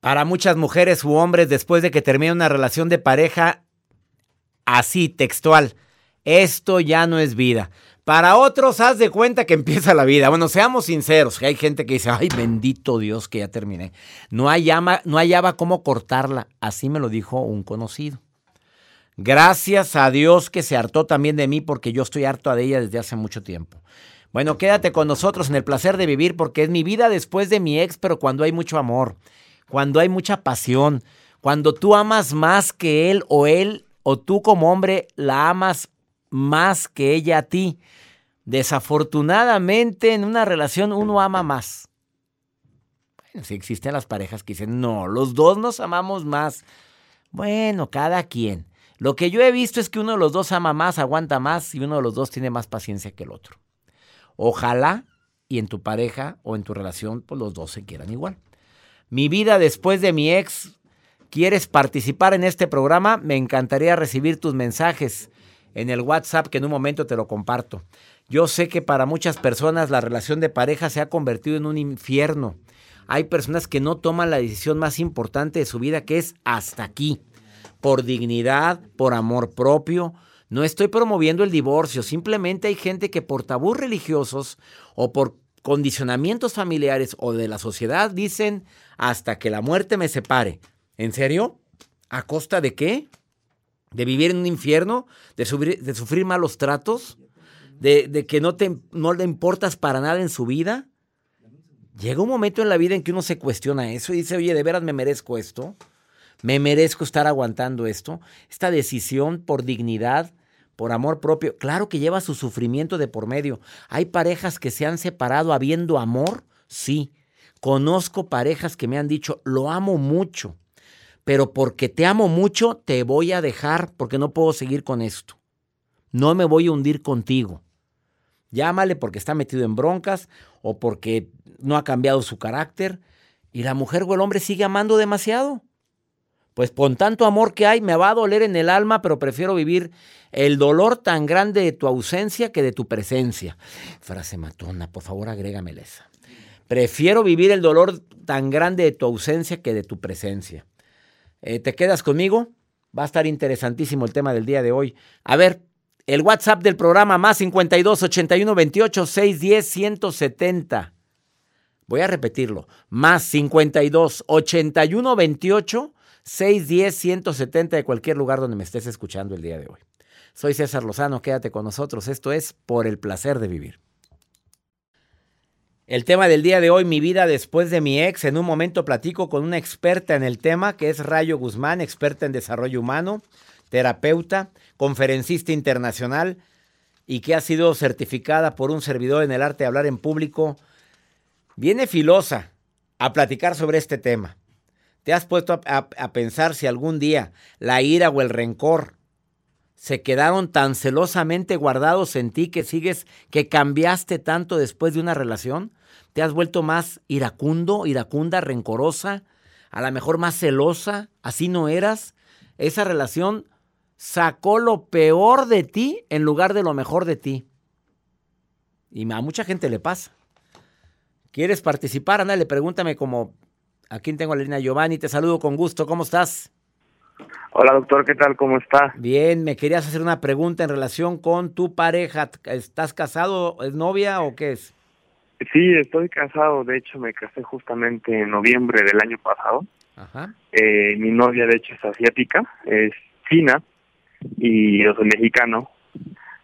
Para muchas mujeres u hombres, después de que termina una relación de pareja, así, textual, esto ya no es vida. Para otros, haz de cuenta que empieza la vida. Bueno, seamos sinceros, que hay gente que dice, ay, bendito Dios que ya terminé. No, hallaba, no hallaba cómo cortarla. Así me lo dijo un conocido. Gracias a Dios que se hartó también de mí porque yo estoy harto de ella desde hace mucho tiempo. Bueno, quédate con nosotros en el placer de vivir porque es mi vida después de mi ex, pero cuando hay mucho amor cuando hay mucha pasión, cuando tú amas más que él o él, o tú como hombre la amas más que ella a ti. Desafortunadamente en una relación uno ama más. Bueno, sí existen las parejas que dicen, no, los dos nos amamos más. Bueno, cada quien. Lo que yo he visto es que uno de los dos ama más, aguanta más y uno de los dos tiene más paciencia que el otro. Ojalá y en tu pareja o en tu relación, pues los dos se quieran igual. Mi vida después de mi ex. ¿Quieres participar en este programa? Me encantaría recibir tus mensajes en el WhatsApp que en un momento te lo comparto. Yo sé que para muchas personas la relación de pareja se ha convertido en un infierno. Hay personas que no toman la decisión más importante de su vida que es hasta aquí. Por dignidad, por amor propio. No estoy promoviendo el divorcio, simplemente hay gente que por tabús religiosos o por condicionamientos familiares o de la sociedad dicen hasta que la muerte me separe. ¿En serio? ¿A costa de qué? ¿De vivir en un infierno? ¿De, sufrir malos tratos? ¿De, que no, te, no le importas para nada en su vida? Llega un momento en la vida en que uno se cuestiona eso y dice, oye, ¿de veras me merezco esto? ¿Me merezco estar aguantando esto? Esta decisión por dignidad, por amor propio, claro que lleva su sufrimiento de por medio. ¿Hay parejas que se han separado habiendo amor? Sí. Conozco parejas que me han dicho, lo amo mucho, pero porque te amo mucho, te voy a dejar porque no puedo seguir con esto. No me voy a hundir contigo. Llámale porque está metido en broncas o porque no ha cambiado su carácter. Y la mujer o el hombre sigue amando demasiado. Pues con tanto amor que hay, me va a doler en el alma, pero prefiero vivir el dolor tan grande de tu ausencia que de tu presencia. Frase matona, por favor agrégamela esa. Prefiero vivir el dolor tan grande de tu ausencia que de tu presencia. Eh, ¿Te quedas conmigo? Va a estar interesantísimo el tema del día de hoy. A ver, el WhatsApp del programa más 52 81 28 610 170. Voy a repetirlo. Más 52 81 28 610-170 de cualquier lugar donde me estés escuchando el día de hoy. Soy César Lozano, quédate con nosotros. Esto es Por el placer de vivir. El tema del día de hoy, mi vida después de mi ex. En un momento platico con una experta en el tema, que es Rayo Guzmán, experta en desarrollo humano, terapeuta, conferencista internacional y que ha sido certificada por un servidor en el arte de hablar en público. Viene filosa a platicar sobre este tema. ¿Te has puesto a, pensar si algún día la ira o el rencor se quedaron tan celosamente guardados en ti que sigues, que cambiaste tanto después de una relación? ¿Te has vuelto más iracundo, iracunda, rencorosa? A lo mejor más celosa, así no eras. Esa relación sacó lo peor de ti en lugar de lo mejor de ti. Y a mucha gente le pasa. ¿Quieres participar? Ándale, pregúntame como... Aquí tengo la línea Giovanni, te saludo con gusto. ¿Cómo estás? Hola doctor, ¿qué tal? ¿Cómo está? Bien, me querías hacer una pregunta en relación con tu pareja. ¿Estás casado? ¿Es novia o qué es? Sí, estoy casado. De hecho, me casé justamente en noviembre del año pasado. Ajá. Eh, mi novia, de hecho, es asiática, es china y yo soy mexicano.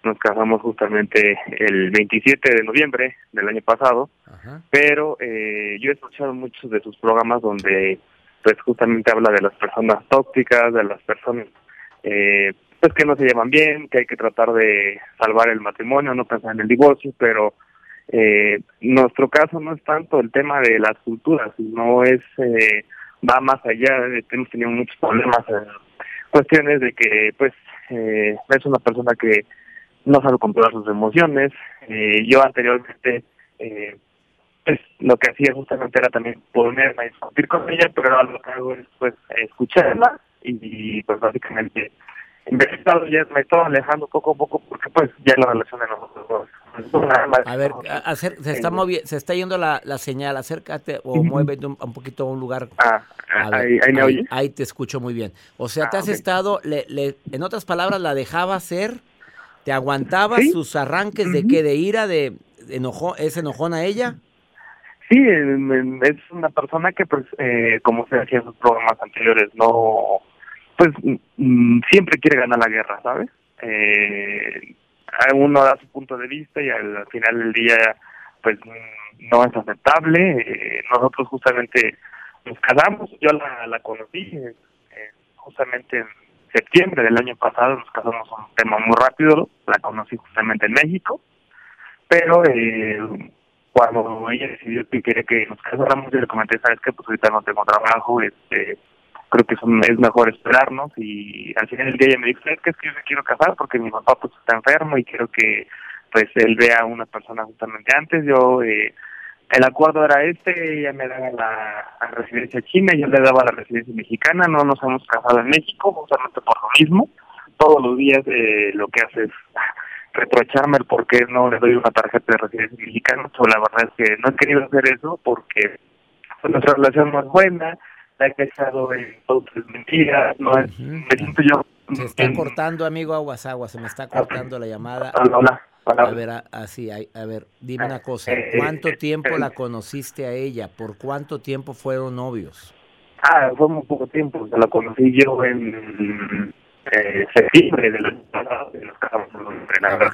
Nos casamos justamente el 27 de noviembre del año pasado. Ajá. Pero eh, yo he escuchado muchos de sus programas donde pues justamente habla de las personas tóxicas, de las personas eh, pues que no se llevan bien, que hay que tratar de salvar el matrimonio, no pensar en el divorcio, pero eh, nuestro caso no es tanto el tema de las culturas, sino es eh, va más allá, hemos tenido muchos problemas en cuestiones de que pues eh, es una persona que no sabe controlar sus emociones, eh, yo anteriormente eh, pues lo que hacía justamente era también ponerme a discutir con ella, pero ahora lo que hago es pues escucharla y, pues básicamente en vez de estar ya me estoy alejando poco a poco porque pues ya la relación de nosotros dos. A ver, hacer, se está se está yendo la, la señal, acércate o muévete un, poquito a un lugar. Ah, ahí, ahí, me oye. Ahí te escucho muy bien. O sea, te ah, has estado, le, le, en otras palabras, la dejaba hacer, te aguantaba sus arranques de qué, de ira, de, enojo, es enojón a ella. Sí, es una persona que, pues, eh, como se decía en sus programas anteriores, no, pues, mm, siempre quiere ganar la guerra, ¿sabes? Eh, uno da su punto de vista y al final del día, pues, no es aceptable. Eh, nosotros justamente nos casamos, yo la, la conocí eh, justamente en septiembre del año pasado, nos casamos un tema muy rápido, la conocí justamente en México, pero eh, cuando ella decidió que quería que nos casáramos, yo le comenté, sabes que pues ahorita no tengo trabajo, este creo que es mejor esperarnos y al final del día ella me dijo, es que es que yo me quiero casar porque mi papá pues está enfermo y quiero que pues él vea a una persona justamente antes, yo eh, el acuerdo era este, ella me daba la, residencia china, yo le daba la residencia mexicana, no nos hemos casado en México, justamente por lo mismo, todos los días eh, lo que hace es reprocharme el por qué no le doy una tarjeta de residencia mexicana. So, la verdad es que no he querido hacer eso porque nuestra relación no es buena, la he pensado en todas mentiras, no es, me siento yo... Se está cortando, amigo Aguas Aguas, se me está cortando la llamada. Hola, A ver, así, a, ver, dime una cosa, eh, eh, ¿cuánto eh, tiempo la conociste a ella? ¿Por cuánto tiempo fueron novios? Ah, fue muy poco tiempo, la conocí yo en eh, septiembre de los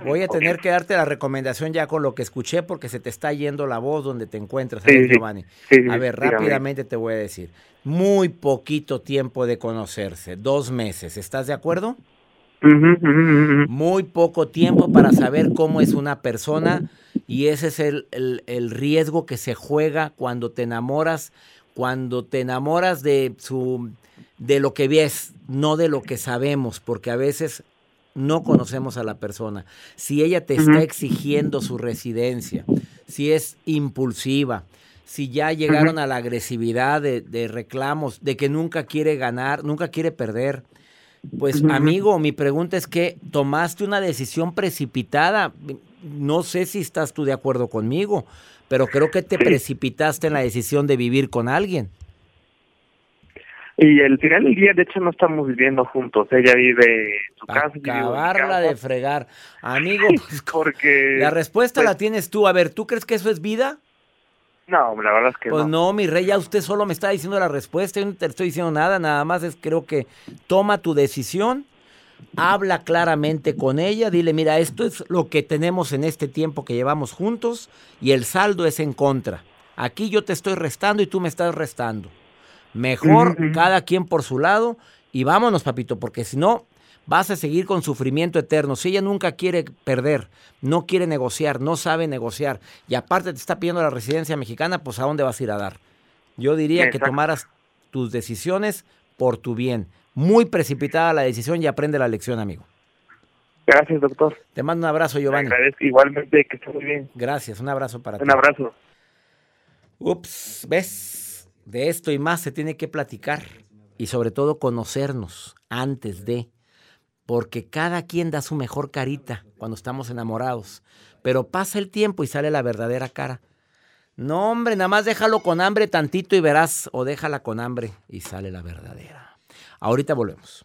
Voy a tener que darte la recomendación ya con lo que escuché porque se te está yendo la voz donde te encuentras, Giovanni? a ver, rápidamente te voy a decir. Muy poquito tiempo de conocerse, dos meses, ¿estás de acuerdo? Muy poco tiempo para saber cómo es una persona y ese es el, el, el riesgo que se juega cuando te enamoras, cuando te enamoras de su de lo que ves, no de lo que sabemos, porque a veces no conocemos a la persona. Si ella te está exigiendo su residencia, si es impulsiva, si ya llegaron a la agresividad de, reclamos, de que nunca quiere ganar, nunca quiere perder. Pues amigo, mi pregunta es que tomaste una decisión precipitada. No sé si estás tú de acuerdo conmigo, pero creo que te precipitaste en la decisión de vivir con alguien. Y el final del día, de hecho, no estamos viviendo juntos. Ella vive en su casa. Acabarla de fregar. Amigo, pues, porque... La respuesta la pues tienes tú. A ver, ¿tú crees que eso es vida? No, la verdad es que pues no. no, mi rey, ya usted solo me está diciendo la respuesta. Yo no te estoy diciendo nada. Nada más es creo que toma tu decisión. Habla claramente con ella. Dile, mira, esto es lo que tenemos en este tiempo que llevamos juntos y el saldo es en contra. Aquí yo te estoy restando y tú me estás restando. Mejor cada quien por su lado y vámonos, papito, porque si no, vas a seguir con sufrimiento eterno. Si ella nunca quiere perder, no quiere negociar, no sabe negociar y aparte te está pidiendo la residencia mexicana, pues ¿a dónde vas a ir a dar? Yo diría que tomaras tus decisiones por tu bien. Muy precipitada la decisión y aprende la lección, amigo. Gracias, doctor. Te mando un abrazo, Giovanni. agradezco igualmente, que estés muy bien. Gracias, un abrazo para ti. Un abrazo. Ups, ¿ves? De esto y más se tiene que platicar y sobre todo conocernos antes de, porque cada quien da su mejor carita cuando estamos enamorados, pero pasa el tiempo y sale la verdadera cara. No, hombre, nada más déjalo con hambre tantito y verás, o déjala con hambre y sale la verdadera. Ahorita volvemos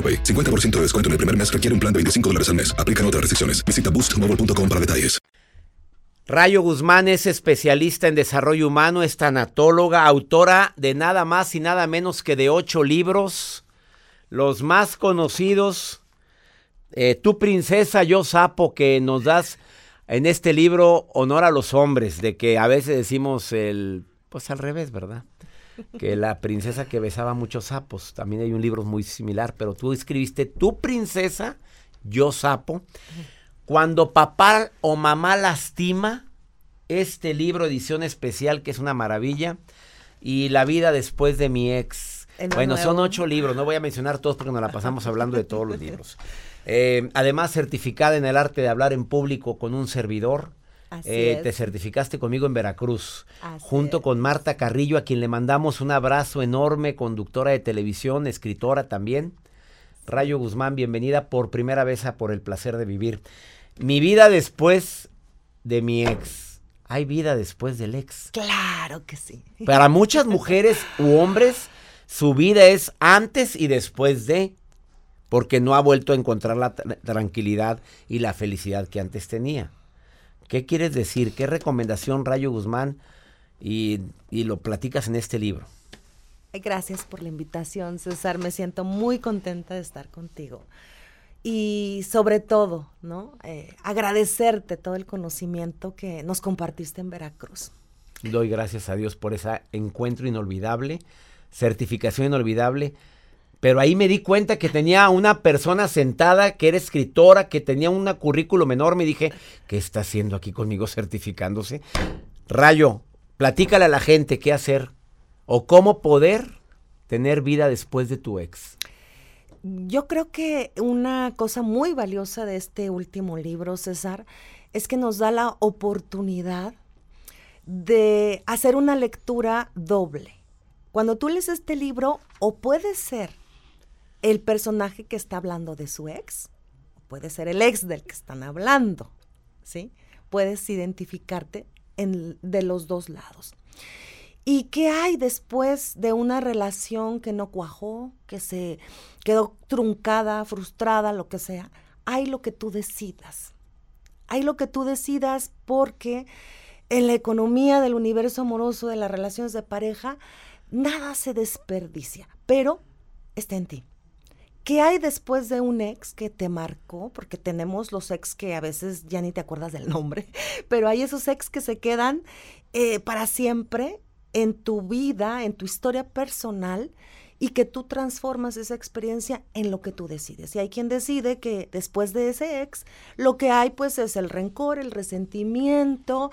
AroPay. 50% de descuento en el primer mes requiere un plan de 25 dólares al mes. Aplican otras restricciones. Visita boostmobile.com para detalles. Rayo Guzmán es especialista en desarrollo humano, es tanatóloga, autora de nada más y nada menos que de ocho libros. Los más conocidos, eh, Tu princesa, yo sapo, que nos das en este libro honor a los hombres, de que a veces decimos el, pues al revés, ¿verdad? Que la princesa que besaba muchos sapos. También hay un libro muy similar, pero tú escribiste Tu princesa, yo sapo. Cuando papá o mamá lastima, este libro, edición especial, que es una maravilla. Y La vida después de mi ex. Bueno, son ocho libros, no voy a mencionar todos porque nos la pasamos hablando de todos los libros. Eh, además, certificada en el arte de hablar en público con un servidor. Eh, te certificaste conmigo en Veracruz, junto con Marta Carrillo, a quien le mandamos un abrazo enorme, conductora de televisión, escritora también. Rayo Guzmán, bienvenida por primera vez a Por el Placer de Vivir. Mi vida después de mi ex. ¿Hay vida después del ex? Claro que sí. Para muchas mujeres u hombres, su vida es antes y después de, porque no ha vuelto a encontrar la tranquilidad y la felicidad que antes tenía. ¿Qué quieres decir? ¿Qué recomendación, Rayo Guzmán? Y, lo platicas en este libro. Gracias por la invitación, César. Me siento muy contenta de estar contigo. Y sobre todo, ¿no? Eh, agradecerte todo el conocimiento que nos compartiste en Veracruz. Doy gracias a Dios por ese encuentro inolvidable, certificación inolvidable pero ahí me di cuenta que tenía una persona sentada que era escritora, que tenía un currículum enorme y dije, ¿qué está haciendo aquí conmigo certificándose? Rayo, platícale a la gente qué hacer o cómo poder tener vida después de tu ex. Yo creo que una cosa muy valiosa de este último libro, César, es que nos da la oportunidad de hacer una lectura doble. Cuando tú lees este libro, o puede ser el personaje que está hablando de su ex, puede ser el ex del que están hablando, ¿sí? Puedes identificarte en, de los dos lados. ¿Y qué hay después de una relación que no cuajó, que se quedó truncada, frustrada, lo que sea? Hay lo que tú decidas. Hay lo que tú decidas porque en la economía del universo amoroso, de las relaciones de pareja, nada se desperdicia, pero está en ti. ¿Qué hay después de un ex que te marcó? Porque tenemos los ex que a veces ya ni te acuerdas del nombre, pero hay esos ex que se quedan eh, para siempre en tu vida, en tu historia personal y que tú transformas esa experiencia en lo que tú decides. Y hay quien decide que después de ese ex, lo que hay pues es el rencor, el resentimiento,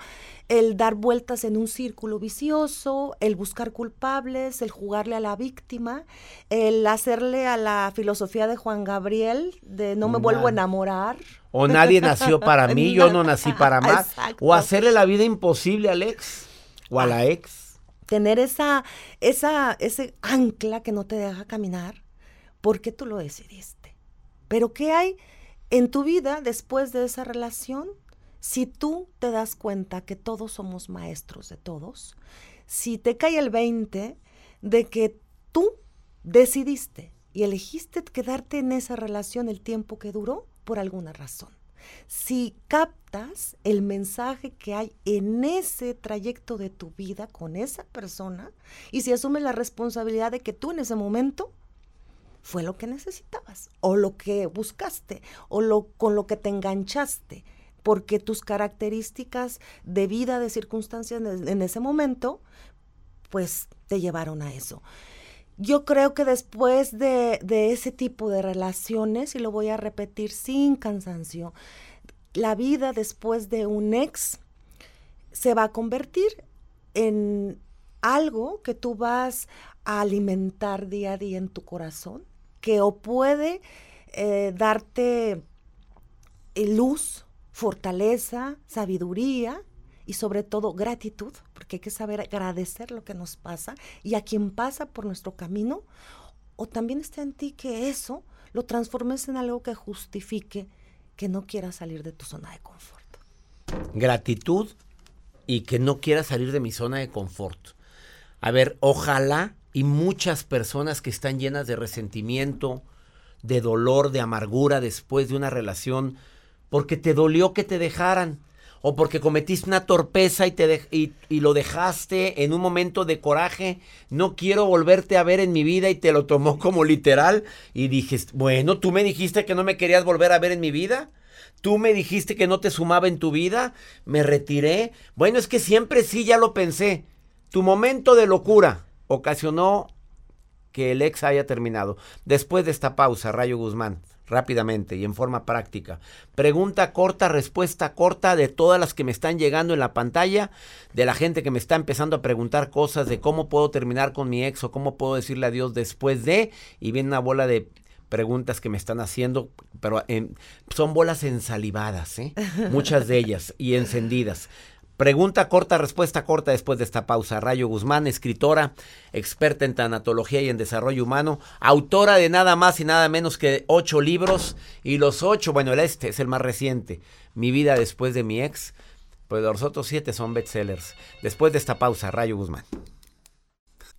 el dar vueltas en un círculo vicioso, el buscar culpables, el jugarle a la víctima, el hacerle a la filosofía de Juan Gabriel de no me vuelvo a enamorar. O nadie nació para mí, yo no nací para más. O hacerle la vida imposible al ex o a la ex tener esa, esa, ese ancla que no te deja caminar, porque tú lo decidiste. Pero ¿qué hay en tu vida después de esa relación? Si tú te das cuenta que todos somos maestros de todos, si te cae el 20 de que tú decidiste y elegiste quedarte en esa relación el tiempo que duró por alguna razón. Si captas el mensaje que hay en ese trayecto de tu vida con esa persona y si asumes la responsabilidad de que tú en ese momento fue lo que necesitabas o lo que buscaste o lo con lo que te enganchaste porque tus características de vida, de circunstancias en ese momento, pues te llevaron a eso. Yo creo que después de, ese tipo de relaciones, y lo voy a repetir sin cansancio, la vida después de un ex se va a convertir en algo que tú vas a alimentar día a día en tu corazón, que o puede eh, darte eh, luz, fortaleza, sabiduría, y sobre todo gratitud, porque hay que saber agradecer lo que nos pasa y a quien pasa por nuestro camino, o también está en ti que eso lo transformes en algo que justifique que no quieras salir de tu zona de confort. Gratitud y que no quieras salir de mi zona de confort. A ver, ojalá y muchas personas que están llenas de resentimiento, de dolor, de amargura después de una relación, porque te dolió que te dejaran, o porque cometiste una torpeza y, te y, lo dejaste en un momento de coraje, no quiero volverte a ver en mi vida y te lo tomó como literal y dijiste, bueno, tú me dijiste que no me querías volver a ver en mi vida. Tú me dijiste que no te sumaba en tu vida, me retiré. Bueno, es que siempre sí, ya lo pensé. Tu momento de locura ocasionó que el ex haya terminado. Después de esta pausa, Rayo Guzmán, rápidamente y en forma práctica. Pregunta corta, respuesta corta de todas las que me están llegando en la pantalla, de la gente que me está empezando a preguntar cosas de cómo puedo terminar con mi ex o cómo puedo decirle adiós después de, y viene una bola de preguntas que me están haciendo, pero son bolas ensalivadas, ¿eh? muchas de ellas, y encendidas. Pregunta corta, respuesta corta después de esta pausa. Rayo Guzmán, escritora, experta en tanatología y en desarrollo humano, autora de nada más y nada menos que ocho libros. Y los ocho, bueno, el este es el más reciente, Mi vida después de mi ex. Pues los otros siete son bestsellers. Después de esta pausa, Rayo Guzmán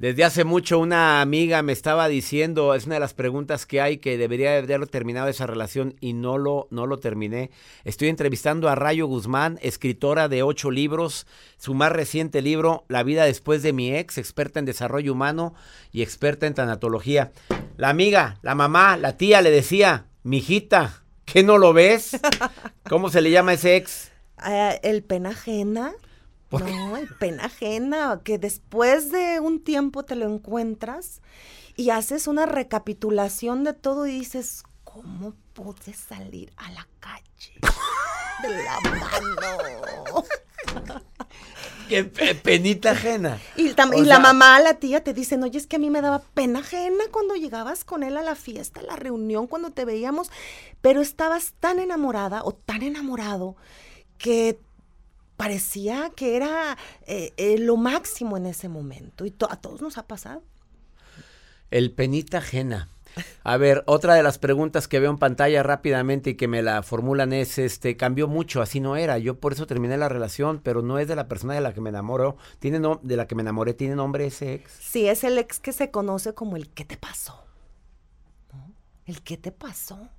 Desde hace mucho una amiga me estaba diciendo, es una de las preguntas que hay, que debería haberlo terminado esa relación y no lo, no lo terminé. Estoy entrevistando a Rayo Guzmán, escritora de ocho libros, su más reciente libro, La vida después de mi ex, experta en desarrollo humano y experta en tanatología. La amiga, la mamá, la tía le decía, mijita, ¿qué no lo ves? ¿Cómo se le llama ese ex? Eh, el pena ajena. No, el pena ajena, que después de un tiempo te lo encuentras y haces una recapitulación de todo y dices, ¿cómo pude salir a la calle? De la mano. Qué pe- penita ajena. Y, tam- la mamá, la tía te dicen, oye, es que a mí me daba pena ajena cuando llegabas con él a la fiesta, a la reunión, cuando te veíamos, pero estabas tan enamorada o tan enamorado que parecía que era eh, eh, lo máximo en ese momento. Y to- a todos nos ha pasado. El penita ajena. A ver, otra de las preguntas que veo en pantalla rápidamente y que me la formulan es, este, cambió mucho, así no era. Yo por eso terminé la relación, pero no es de la persona de la que me enamoró. Tiene no- de la que me enamoré, tiene nombre ese ex. Sí, es el ex que se conoce como el ¿qué te pasó? ¿No? El ¿qué te pasó?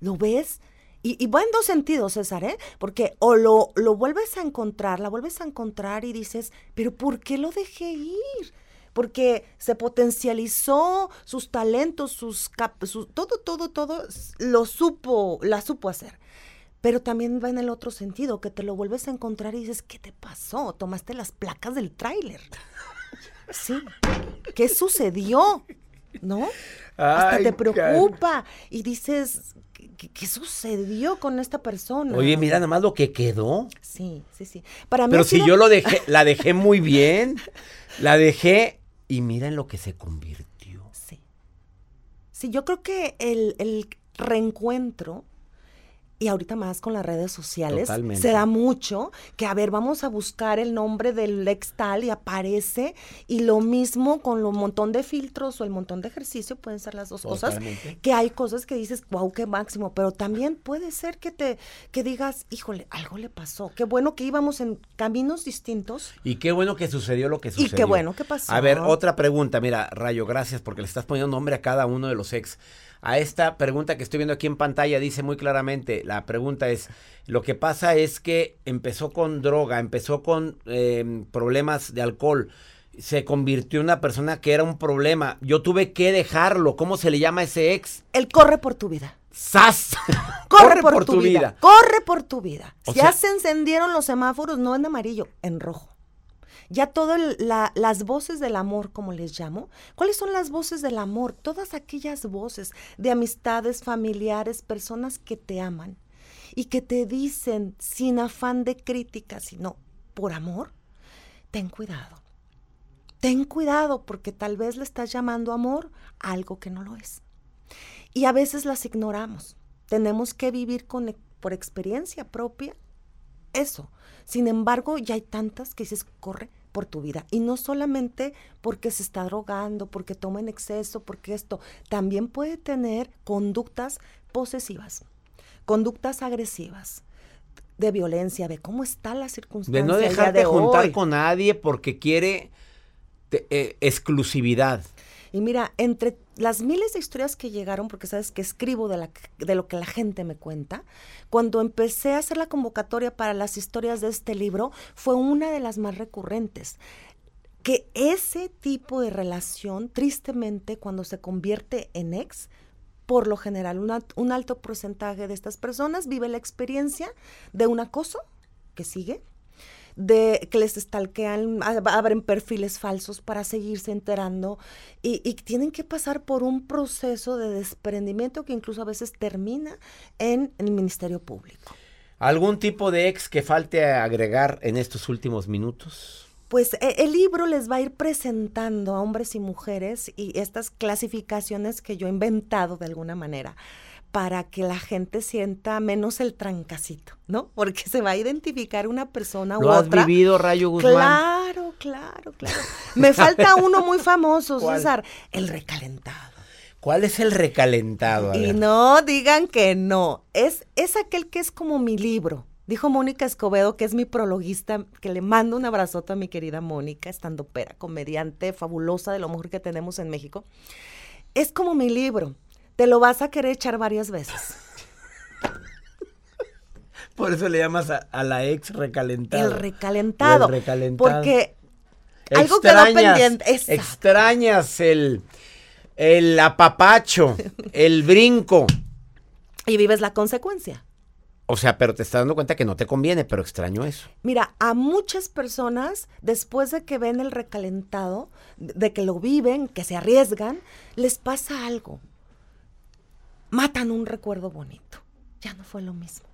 ¿Lo ves? Y, y va en dos sentidos, César, ¿eh? Porque o lo, lo vuelves a encontrar, la vuelves a encontrar y dices, pero ¿por qué lo dejé ir? Porque se potencializó sus talentos, sus, cap- sus todo, todo, todo, lo supo, la supo hacer. Pero también va en el otro sentido, que te lo vuelves a encontrar y dices, ¿qué te pasó? Tomaste las placas del tráiler. Sí. ¿Qué sucedió? ¿No? Hasta Ay, te preocupa y dices, ¿qué, qué- sucedió con esta persona? Oye, mira nada más lo que quedó. Sí, sí, sí. Para mí Pero si sido- yo lo dejé, la dejé muy bien. La dejé y mira en lo que se convirtió. Sí. Sí, yo creo que el, el reencuentro, y ahorita más con las redes sociales, Totalmente. se da mucho que, a ver, vamos a buscar el nombre del ex tal y aparece, y lo mismo con lo montón de filtros o el montón de ejercicio, pueden ser las dos Totalmente. cosas, que hay cosas que dices, wow, qué máximo, pero también puede ser que te, que digas, híjole, algo le pasó, qué bueno que íbamos en caminos distintos, Y qué bueno que sucedió lo que Y sucedió. qué bueno que pasó. A ver, otra pregunta. Mira, Rayo, gracias porque le estás poniendo nombre a cada uno de los ex. A esta pregunta que estoy viendo aquí en pantalla dice muy claramente, la pregunta es, lo que pasa es que empezó con droga, empezó con eh, problemas de alcohol, se convirtió en una persona que era un problema. Yo tuve que dejarlo. ¿Cómo se le llama a ese ex? el corre por tu vida. ¡Sas! Corre, por, tu, vida. Corre por tu vida. O ya sea- se encendieron los semáforos, no en amarillo, en rojo. Ya todas las voces del amor, como les llamo. ¿Cuáles son las voces del amor? Todas aquellas voces de amistades, familiares, personas que te aman y que te dicen sin afán de crítica, sino por amor. Ten cuidado. Ten cuidado porque tal vez le estás llamando amor a algo que no lo es. Y a veces las ignoramos. Tenemos que vivir con, e- por experiencia propia eso. Sin embargo, ya hay tantas que dices, corre por tu vida. Y no solamente porque se está drogando, porque toma en exceso, porque esto. También puede tener conductas posesivas, conductas agresivas, de violencia. Ve cómo está la circunstancia. De no dejarte de juntar hoy. con nadie porque quiere te- eh, exclusividad. Y mira, entre las miles de historias que llegaron, porque sabes que escribo de, lo que la gente me cuenta, cuando empecé a hacer la convocatoria para las historias de este libro, fue una de las más recurrentes. Que ese tipo de relación, tristemente, cuando se convierte en ex, por lo general, un alto porcentaje de estas personas vive la experiencia de un acoso que sigue, de que les stalkean, abren perfiles falsos para seguirse enterando y, y tienen que pasar por un proceso de desprendimiento que incluso a veces termina en el Ministerio Público. ¿Algún tipo de ex que falte agregar en estos últimos minutos? Pues e- el libro les va a ir presentando a hombres y mujeres y estas clasificaciones que yo he inventado de alguna manera para que la gente sienta menos el trancacito, ¿no? Porque se va a identificar una persona ¿Lo u has otra. vivido, Rayo Guzmán? Claro, claro, claro. Me falta uno muy famoso, ¿Cuál? César, el recalentado. ¿Cuál es el recalentado? A Y ver. no digan que no. Es, es aquel que es como mi libro. Dijo Mónica Escobedo, que es mi prologuista, que le mando un abrazote a mi querida Mónica, estando pera, comediante fabulosa de lo mejor que tenemos en México. Es como mi libro. Te lo vas a querer echar varias veces. Por eso le llamas a, a la ex recalentado. El recalentado. El recalentado. Porque algo quedó Extrañas- pendiente. Exacto. Extrañas el, el apapacho, el brinco. Y vives la consecuencia. O sea, pero te estás dando cuenta que no te conviene, pero extraño eso. Mira, a muchas personas, después de que ven el recalentado, de que lo viven, que se arriesgan, les pasa algo. Matan un recuerdo bonito. Ya no fue lo mismo.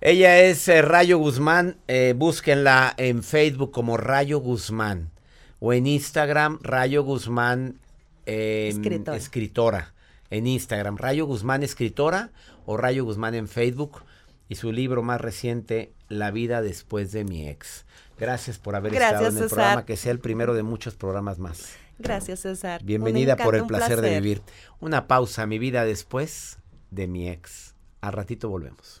Ella es eh, Rayo Guzmán. eh, búsquenla en Facebook como Rayo Guzmán. O en Instagram, Rayo Guzmán eh, Escritora. escritora. En Instagram, Rayo Guzmán Escritora o Rayo Guzmán en Facebook. Y su libro más reciente, La vida después de mi ex. Gracias por haber Gracias, estado en el César. programa, que sea el primero de muchos programas más. Gracias, César. Bienvenida por el un placer de placer. vivir. Una pausa, mi vida después de mi ex. Al ratito volvemos.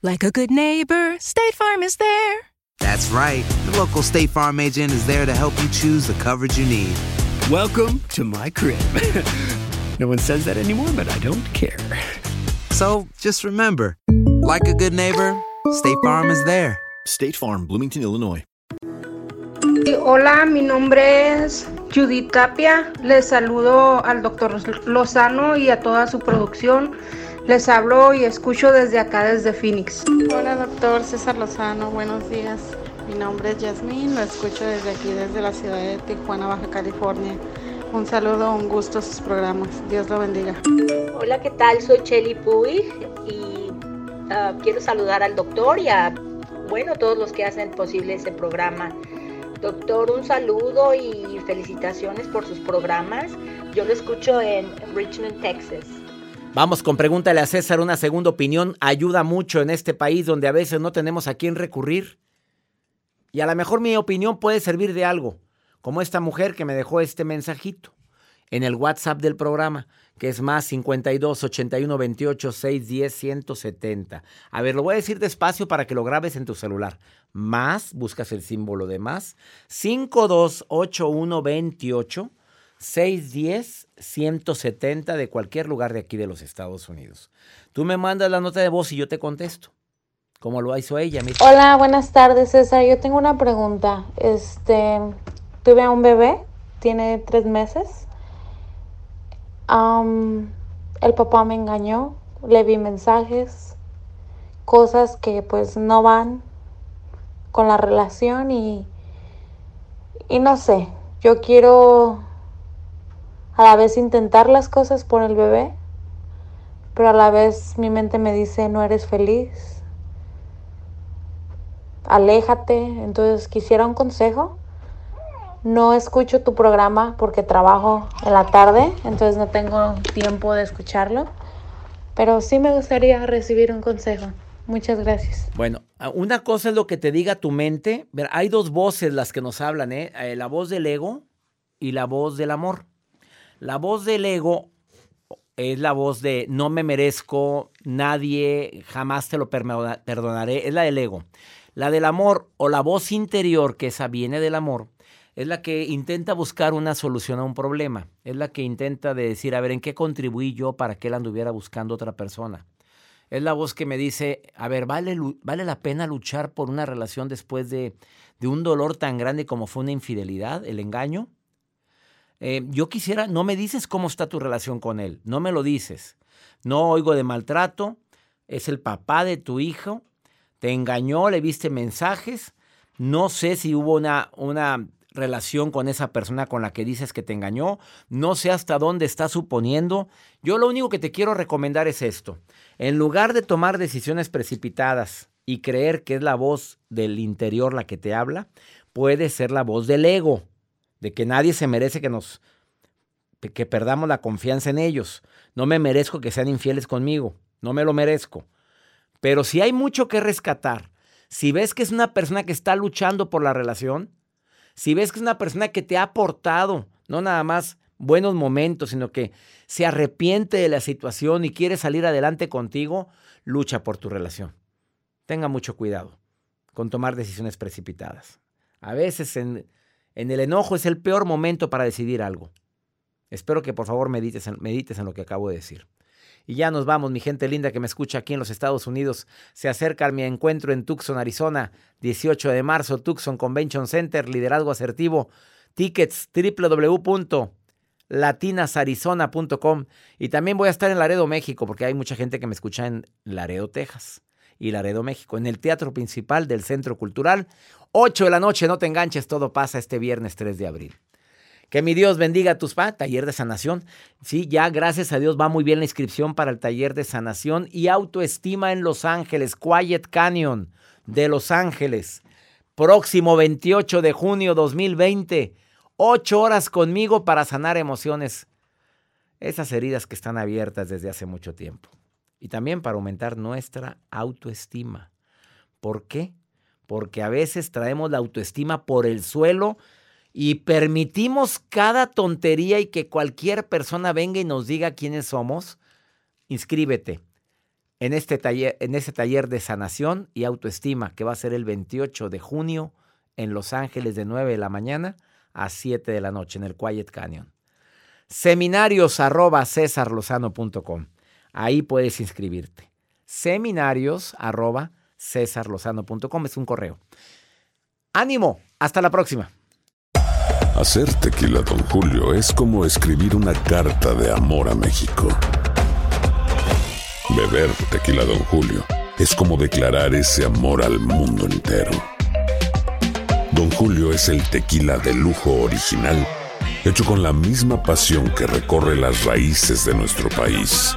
Like a good neighbor, State Farm is there. That's right. The local State Farm agent is there to help you choose the coverage you need. Welcome to my crib. no one says that anymore, but I don't care. So just remember, like a good neighbor, State Farm is there. State Farm, Bloomington, Illinois. Sí, Hola, mi nombre es Judith Tapia. Les saludo al doctor Lozano y a toda su producción. Les hablo y escucho desde acá, desde Phoenix. Hola, doctor César Lozano, buenos días. Mi nombre es Yasmín, lo escucho desde aquí, desde la ciudad de Tijuana, Baja California. Un saludo, un gusto a sus programas. Dios lo bendiga. Hola, ¿qué tal? Soy Chelly Puy y ah, quiero saludar al doctor y a, bueno, todos los que hacen posible ese programa. Doctor, un saludo y felicitaciones por sus programas. Yo lo escucho en Richmond, Texas. Vamos con pregúntale a César una segunda opinión. Ayuda mucho en este país donde a veces no tenemos a quién recurrir. Y a lo mejor mi opinión puede servir de algo, como esta mujer que me dejó este mensajito en el WhatsApp del programa, que es más 52 81 28 610 170. A ver, lo voy a decir despacio para que lo grabes en tu celular. Más, buscas el símbolo de más, 52 81 28 610 170 de cualquier lugar de aquí de los Estados Unidos. Tú me mandas la nota de voz y yo te contesto. Como lo hizo ella. Hola, buenas tardes, César. Yo tengo una pregunta. Este, tuve a un bebé, tiene tres meses. El papá me engañó, le vi mensajes, cosas que pues no van con la relación y, y no sé, yo quiero a la vez intentar las cosas por el bebé, pero a la vez mi mente me dice no eres feliz. Aléjate, entonces quisiera un consejo. No escucho tu programa porque trabajo en la tarde, entonces no tengo tiempo de escucharlo, pero sí me gustaría recibir un consejo. Muchas gracias. Bueno, una cosa es lo que te diga tu mente. Hay dos voces las que nos hablan, ¿eh? ¿eh? La voz del ego y la voz del amor. La voz del ego es la voz de no me merezco, nadie, jamás te lo perdonaré, es la del ego. La del amor o la voz interior, que esa viene del amor, es la que intenta buscar una solución a un problema. Es la que intenta decir, a ver, ¿en qué contribuí yo para que él anduviera buscando otra persona? Es la voz que me dice, a ver, ¿vale, vale la pena luchar por una relación después de, de un dolor tan grande como fue una infidelidad, el engaño? Eh, yo quisiera, no me dices cómo está tu relación con él, no me lo dices. No oigo de maltrato, es el papá de tu hijo, te engañó, le viste mensajes, no sé si hubo una, una relación con esa persona con la que dices que te engañó, no sé hasta dónde estás suponiendo. Yo lo único que te quiero recomendar es esto. En lugar de tomar decisiones precipitadas y creer que es la voz del interior la que te habla, puede ser la voz del ego de que nadie se merece que nos que perdamos la confianza en ellos. No me merezco que sean infieles conmigo, no me lo merezco. Pero si hay mucho que rescatar, si ves que es una persona que está luchando por la relación, si ves que es una persona que te ha aportado, no nada más buenos momentos, sino que se arrepiente de la situación y quiere salir adelante contigo, lucha por tu relación. Tenga mucho cuidado con tomar decisiones precipitadas. A veces en, en el enojo es el peor momento para decidir algo. Espero que por favor medites en, lo que acabo de decir. Y ya nos vamos, mi gente linda que me escucha aquí en los Estados Unidos. Se acerca mi encuentro en Tucson, Arizona, 18 de marzo, Tucson Convention Center, liderazgo asertivo. Tickets www.latinasarizona.com. Y también voy a estar en Laredo, México, porque hay mucha gente que me escucha en Laredo, Texas y Laredo, México, en el Teatro Principal del Centro Cultural. 8 de la noche, no te enganches, todo pasa este viernes 3 de abril. Que mi Dios bendiga a tus pa, taller de sanación. Sí, ya gracias a Dios va muy bien la inscripción para el taller de sanación y autoestima en Los Ángeles, Quiet Canyon de Los Ángeles. Próximo 28 de junio 2020. Ocho horas conmigo para sanar emociones. Esas heridas que están abiertas desde hace mucho tiempo y también para aumentar nuestra autoestima. ¿Por qué? Porque a veces traemos la autoestima por el suelo y permitimos cada tontería y que cualquier persona venga y nos diga quiénes somos. Inscríbete en este taller, en este taller de sanación y autoestima que va a ser el 28 de junio en Los Ángeles de 9 de la mañana a 7 de la noche en el Quiet Canyon. Seminarios arroba Ahí puedes inscribirte. Seminarios arroba es un correo. Ánimo, hasta la próxima. Hacer tequila, don Julio, es como escribir una carta de amor a México. Beber tequila, don Julio, es como declarar ese amor al mundo entero. Don Julio es el tequila de lujo original, hecho con la misma pasión que recorre las raíces de nuestro país.